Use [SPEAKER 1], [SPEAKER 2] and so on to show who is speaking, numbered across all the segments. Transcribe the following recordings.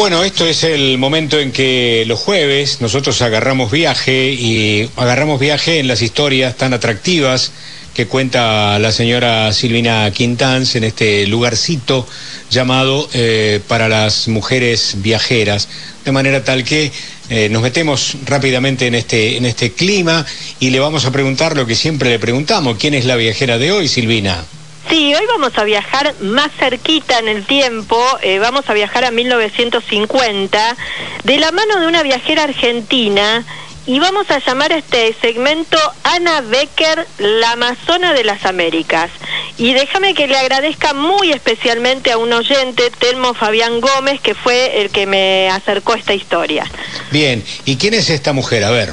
[SPEAKER 1] Bueno, esto es el momento en que los jueves nosotros agarramos viaje y agarramos viaje en las historias tan atractivas que cuenta la señora Silvina Quintanz en este lugarcito llamado eh, para las mujeres viajeras, de manera tal que eh, nos metemos rápidamente en este, en este clima y le vamos a preguntar lo que siempre le preguntamos, ¿quién es la viajera de hoy, Silvina?
[SPEAKER 2] Sí, hoy vamos a viajar más cerquita en el tiempo, eh, vamos a viajar a 1950, de la mano de una viajera argentina, y vamos a llamar a este segmento Ana Becker, la Amazona de las Américas. Y déjame que le agradezca muy especialmente a un oyente, Telmo Fabián Gómez, que fue el que me acercó esta historia.
[SPEAKER 1] Bien, ¿y quién es esta mujer? A ver.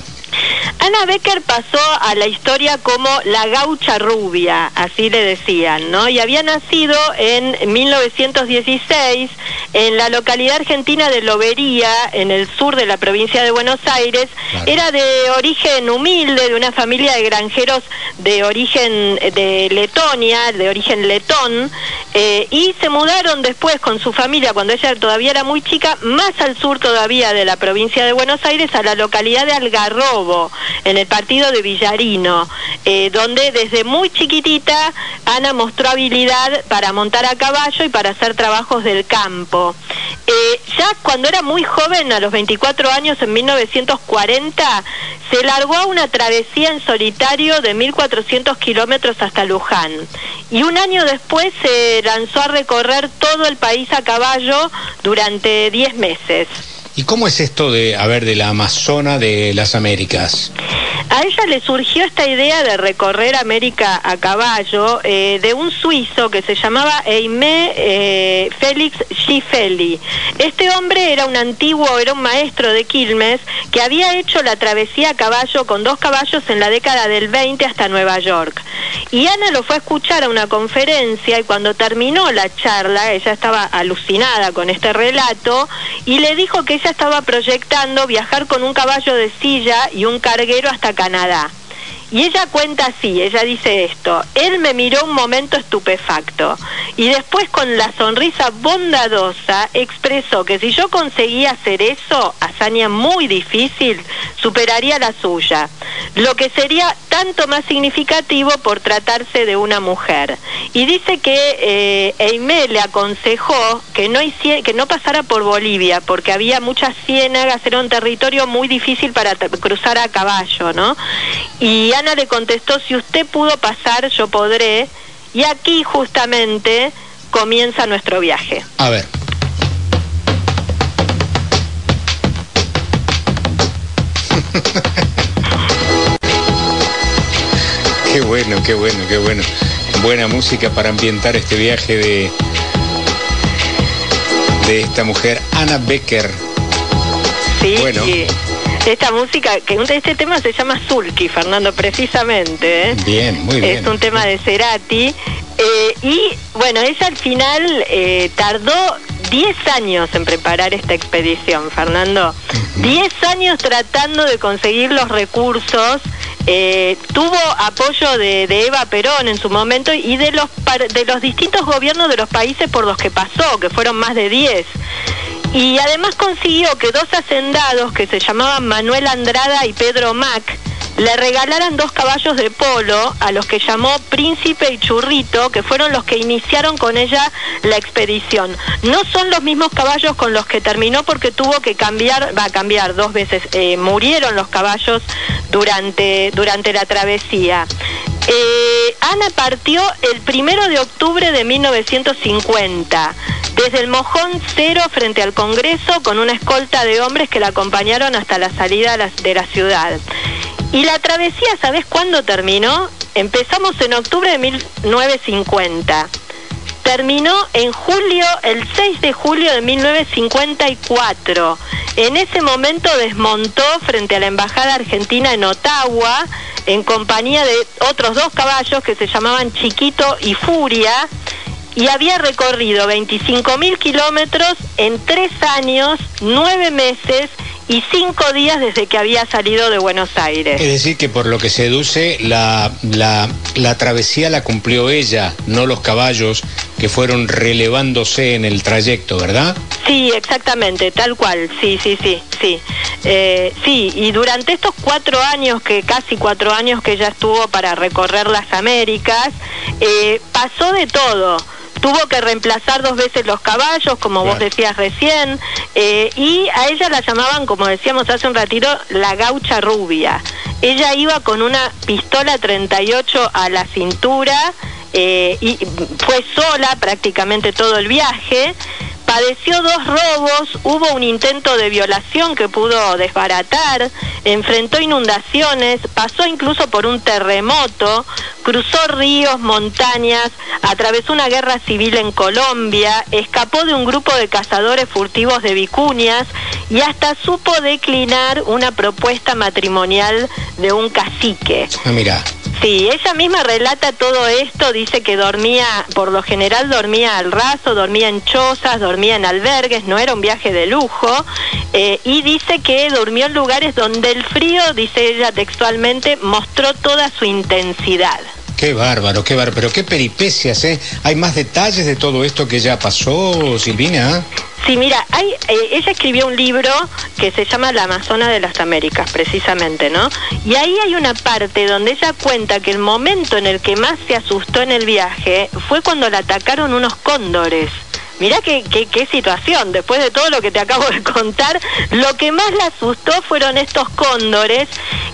[SPEAKER 2] Ana Becker pasó a la historia como la gaucha rubia, así le decían, ¿no? Y había nacido en 1916 en la localidad argentina de Lobería, en el sur de la provincia de Buenos Aires. Era de origen humilde, de una familia de granjeros de origen de Letonia, de origen letón, eh, y se mudaron después con su familia, cuando ella todavía era muy chica, más al sur todavía de la provincia de Buenos Aires, a la localidad de Algarrobo en el partido de Villarino, eh, donde desde muy chiquitita Ana mostró habilidad para montar a caballo y para hacer trabajos del campo. Eh, ya cuando era muy joven, a los 24 años, en 1940, se largó a una travesía en solitario de 1.400 kilómetros hasta Luján. Y un año después se lanzó a recorrer todo el país a caballo durante 10 meses.
[SPEAKER 1] ¿Y cómo es esto de, a ver, de la Amazona de las Américas?
[SPEAKER 2] A ella le surgió esta idea de recorrer América a caballo eh, de un suizo que se llamaba Aimé eh, Félix Schiffelli. Este hombre era un antiguo, era un maestro de Quilmes que había hecho la travesía a caballo con dos caballos en la década del 20 hasta Nueva York. Y Ana lo fue a escuchar a una conferencia y cuando terminó la charla, ella estaba alucinada con este relato y le dijo que ella estaba proyectando viajar con un caballo de silla y un carguero hasta Y ella cuenta así, ella dice esto, él me miró un momento estupefacto y después con la sonrisa bondadosa expresó que si yo conseguía hacer eso, hazaña muy difícil, superaría la suya, lo que sería tanto más significativo por tratarse de una mujer. Y dice que eh, Eimé le aconsejó que no, que no pasara por Bolivia porque había muchas ciénagas, era un territorio muy difícil para cruzar a caballo, ¿no? Y Ana le contestó, si usted pudo pasar, yo podré. Y aquí justamente comienza nuestro viaje.
[SPEAKER 1] A ver. qué bueno, qué bueno, qué bueno. Buena música para ambientar este viaje de, de esta mujer, Ana Becker.
[SPEAKER 2] Sí, bueno esta música, que este tema se llama Zulki, Fernando, precisamente.
[SPEAKER 1] ¿eh? Bien, muy bien.
[SPEAKER 2] Es un tema de Cerati. Eh, y bueno, ella al final eh, tardó 10 años en preparar esta expedición, Fernando. 10 años tratando de conseguir los recursos. Tuvo apoyo de, Eva Perón en su momento y de los, de los distintos gobiernos de los países por los que pasó, que fueron más de 10. Y además consiguió que dos hacendados que se llamaban Manuel Andrada y Pedro Mac le regalaran dos caballos de polo a los que llamó Príncipe y Churrito, que fueron los que iniciaron con ella la expedición. No son los mismos caballos con los que terminó porque tuvo que cambiar, va a cambiar dos veces, eh, murieron los caballos durante, durante la travesía. Eh, Ana partió el primero de octubre de 1950 desde el Mojón Cero frente al Congreso con una escolta de hombres que la acompañaron hasta la salida de la ciudad. Y la travesía, ¿sabes cuándo terminó? Empezamos en octubre de 1950. Terminó en julio, el 6 de julio de 1954. En ese momento desmontó frente a la Embajada Argentina en Ottawa en compañía de otros dos caballos que se llamaban Chiquito y Furia y había recorrido 25 mil kilómetros en tres años, nueve meses y cinco días desde que había salido de Buenos Aires.
[SPEAKER 1] Es decir, que por lo que se deduce, la, la, la travesía la cumplió ella, no los caballos que fueron relevándose en el trayecto, ¿verdad?
[SPEAKER 2] Sí, exactamente, tal cual, sí, sí, sí, sí. Eh, sí, y durante estos cuatro años, que casi cuatro años que ella estuvo para recorrer las Américas, eh, pasó de todo tuvo que reemplazar dos veces los caballos, como vos decías recién, eh, y a ella la llamaban, como decíamos hace un ratito, la gaucha rubia. Ella iba con una pistola 38 a la cintura eh, y fue sola prácticamente todo el viaje padeció dos robos, hubo un intento de violación que pudo desbaratar, enfrentó inundaciones, pasó incluso por un terremoto, cruzó ríos, montañas, atravesó una guerra civil en Colombia, escapó de un grupo de cazadores furtivos de vicuñas y hasta supo declinar una propuesta matrimonial de un cacique.
[SPEAKER 1] Ah, mira.
[SPEAKER 2] Sí, ella misma relata todo esto, dice que dormía, por lo general dormía al raso, dormía en chozas, dormía en albergues, no era un viaje de lujo, eh, y dice que durmió en lugares donde el frío, dice ella textualmente, mostró toda su intensidad.
[SPEAKER 1] Qué bárbaro, qué bárbaro, pero qué peripecias, ¿eh? ¿Hay más detalles de todo esto que ya pasó, Silvina?
[SPEAKER 2] Sí, mira, hay, eh, ella escribió un libro que se llama La Amazona de las Américas, precisamente, ¿no? Y ahí hay una parte donde ella cuenta que el momento en el que más se asustó en el viaje fue cuando la atacaron unos cóndores. Mirá qué, situación, después de todo lo que te acabo de contar, lo que más la asustó fueron estos cóndores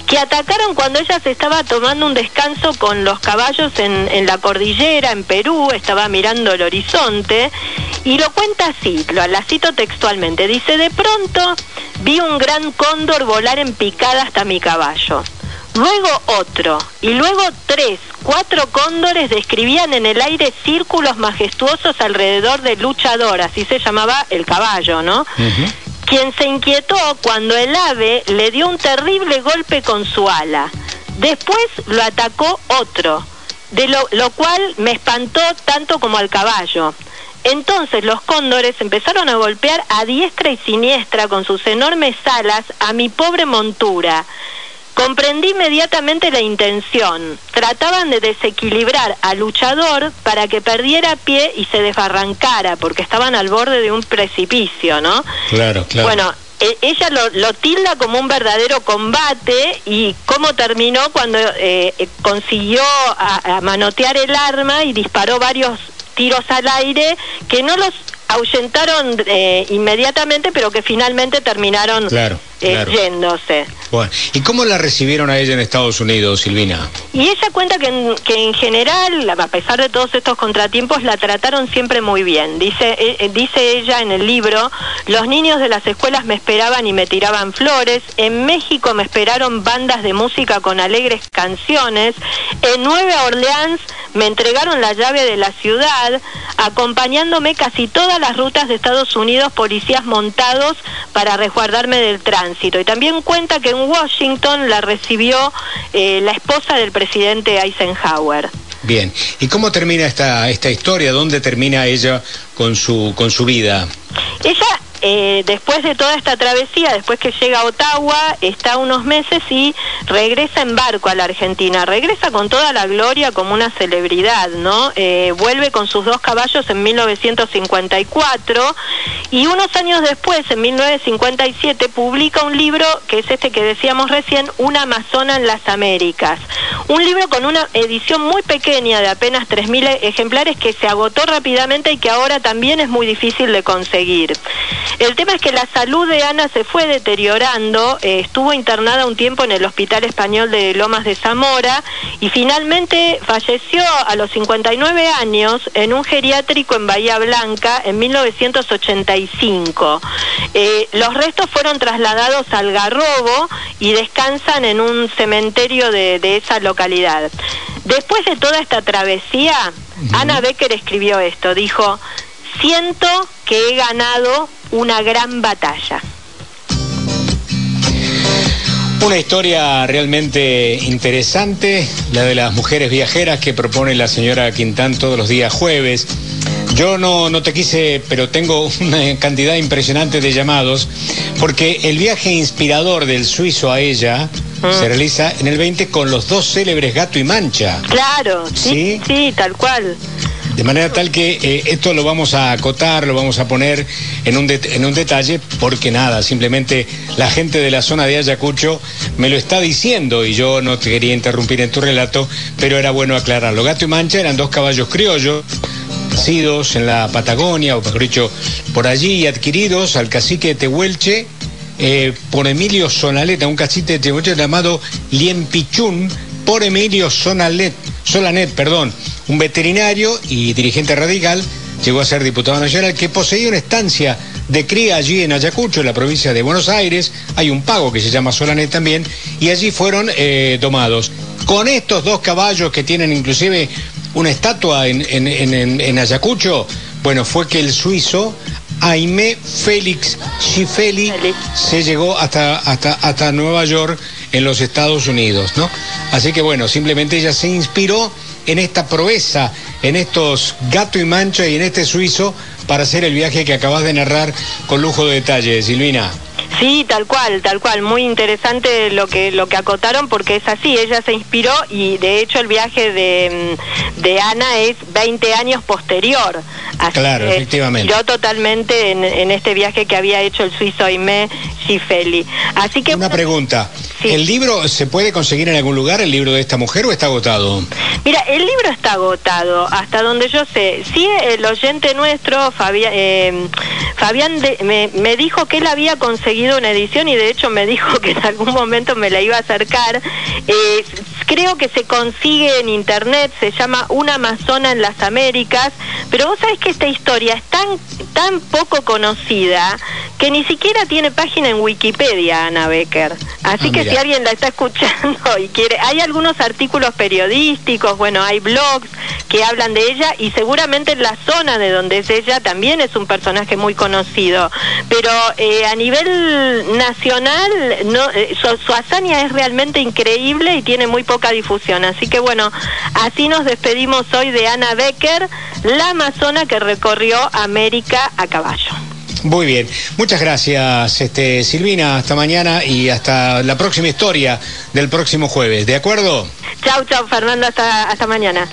[SPEAKER 2] que atacaron cuando ella se estaba tomando un descanso con los caballos en, en la cordillera, en Perú, estaba mirando el horizonte, y lo cuenta así, lo, la cito textualmente, dice, de pronto vi un gran cóndor volar en picada hasta mi caballo luego otro, y luego tres, cuatro cóndores describían en el aire círculos majestuosos alrededor del luchador, así se llamaba el caballo, ¿no? Quien se inquietó cuando el ave le dio un terrible golpe con su ala. Después lo atacó otro, de lo, lo cual me espantó tanto como al caballo. Entonces los cóndores empezaron a golpear a diestra y siniestra con sus enormes alas a mi pobre montura. Comprendí inmediatamente la intención. Trataban de desequilibrar al luchador para que perdiera pie y se desbarrancara, porque estaban al borde de un precipicio, ¿no?
[SPEAKER 1] Claro, claro.
[SPEAKER 2] Bueno, e, ella lo, tilda como un verdadero combate y cómo terminó cuando eh, eh, consiguió manotear el arma y disparó varios tiros al aire que no los ahuyentaron eh, inmediatamente, pero que finalmente terminaron eh, yéndose.
[SPEAKER 1] Bueno, ¿y cómo la recibieron a ella en Estados Unidos, Silvina?
[SPEAKER 2] Y ella cuenta que en, que en general, a pesar de todos estos contratiempos, la trataron siempre muy bien. Dice, eh, dice ella en el libro, los niños de las escuelas me esperaban y me tiraban flores, en México me esperaron bandas de música con alegres canciones, en Nueva Orleans me entregaron la llave de la ciudad, acompañándome casi todas las rutas de Estados Unidos policías montados para resguardarme del tránsito. Y también cuenta que en Washington la recibió eh, la esposa del presidente Eisenhower.
[SPEAKER 1] Bien, ¿y cómo termina esta, esta historia? ¿Dónde termina ella con su, con su vida?
[SPEAKER 2] Ella eh, después de toda esta travesía, después que llega a Ottawa, está unos meses y regresa en barco a la Argentina. Regresa con toda la gloria como una celebridad, ¿no? Eh, vuelve con sus dos caballos en 1954 y unos años después, en 1957, publica un libro que es este que decíamos recién, Una Amazona en las Américas. Un libro con una edición muy pequeña de apenas 3.000 ejemplares que se agotó rápidamente y que ahora también es muy difícil de conseguir. El tema es que la salud de Ana se fue deteriorando, eh, estuvo internada un tiempo en el Hospital Español de Lomas de Zamora y finalmente falleció a los 59 años en un geriátrico en Bahía Blanca en 1985. Eh, los restos fueron trasladados al Garrobo y descansan en un cementerio de, de esa localidad. Después de toda esta travesía, Ana Becker escribió esto, dijo, siento que he ganado una gran batalla.
[SPEAKER 1] Una historia realmente interesante, la de las mujeres viajeras que propone la señora Quintán todos los días jueves. Yo no, no te quise, pero tengo una cantidad impresionante de llamados, porque el viaje inspirador del suizo a ella mm. se realiza en el 20 con los dos célebres Gato y Mancha.
[SPEAKER 2] Claro, sí, sí, tal cual.
[SPEAKER 1] De manera tal que eh, esto lo vamos a acotar, lo vamos a poner en un, en un detalle, porque nada, simplemente la gente de la zona de Ayacucho me lo está diciendo y yo no te quería interrumpir en tu relato, pero era bueno aclararlo. Gato y Mancha eran dos caballos criollos nacidos en la Patagonia, o mejor dicho, por allí adquiridos al cacique de Tehuelche eh, por Emilio Sonaleta, un cacique de Tehuelche llamado Liempichún, por Emilio Sonalet, Solanet, perdón, un veterinario y dirigente radical, llegó a ser diputado nacional, que poseía una estancia de cría allí en Ayacucho, en la provincia de Buenos Aires. Hay un pago que se llama Solanet también, y allí fueron eh, tomados. Con estos dos caballos que tienen inclusive una estatua en, en, Ayacucho, bueno, fue que el suizo Aimé Félix Schifeli se llegó hasta, hasta, hasta Nueva York en los Estados Unidos, ¿no? Así que bueno, simplemente ella se inspiró en esta proeza, en estos gato y mancha y en este suizo para hacer el viaje que acabas de narrar con lujo de detalle, Silvina.
[SPEAKER 2] Sí, tal cual, tal cual. Muy interesante lo que lo que acotaron porque es así. Ella se inspiró y de hecho el viaje de, de Ana es 20 años posterior.
[SPEAKER 1] claro, efectivamente.
[SPEAKER 2] Yo totalmente en, este viaje que había hecho el suizo Aimé Schifeli. Así que
[SPEAKER 1] una pregunta. ¿El libro se puede conseguir en algún lugar, el libro de esta mujer, o está agotado?
[SPEAKER 2] Mira, el libro está agotado, hasta donde yo sé. Sí, el oyente nuestro, Fabián, eh, Fabián me, me, dijo que él había conseguido una edición y de hecho me dijo que en algún momento me la iba a acercar. Eh, creo que se consigue en internet, se llama Una Amazona en las Américas, pero vos sabés que esta historia es tan, tan poco conocida que ni siquiera tiene página en Wikipedia, Ana Becker. Así ah, que si alguien la está escuchando y quiere, hay algunos artículos periodísticos, bueno, hay blogs que hablan de ella y seguramente en la zona de donde es ella también es un personaje muy conocido. Pero eh, a nivel nacional, no, eh, su, hazaña es realmente increíble y tiene muy poca difusión. Así que bueno, así nos despedimos hoy de Ana Becker, la amazona que recorrió América a caballo.
[SPEAKER 1] Muy bien, muchas gracias este, Silvina, hasta mañana y hasta la próxima historia del próximo jueves, ¿de acuerdo?
[SPEAKER 2] Chau, chau Fernando, hasta, hasta mañana.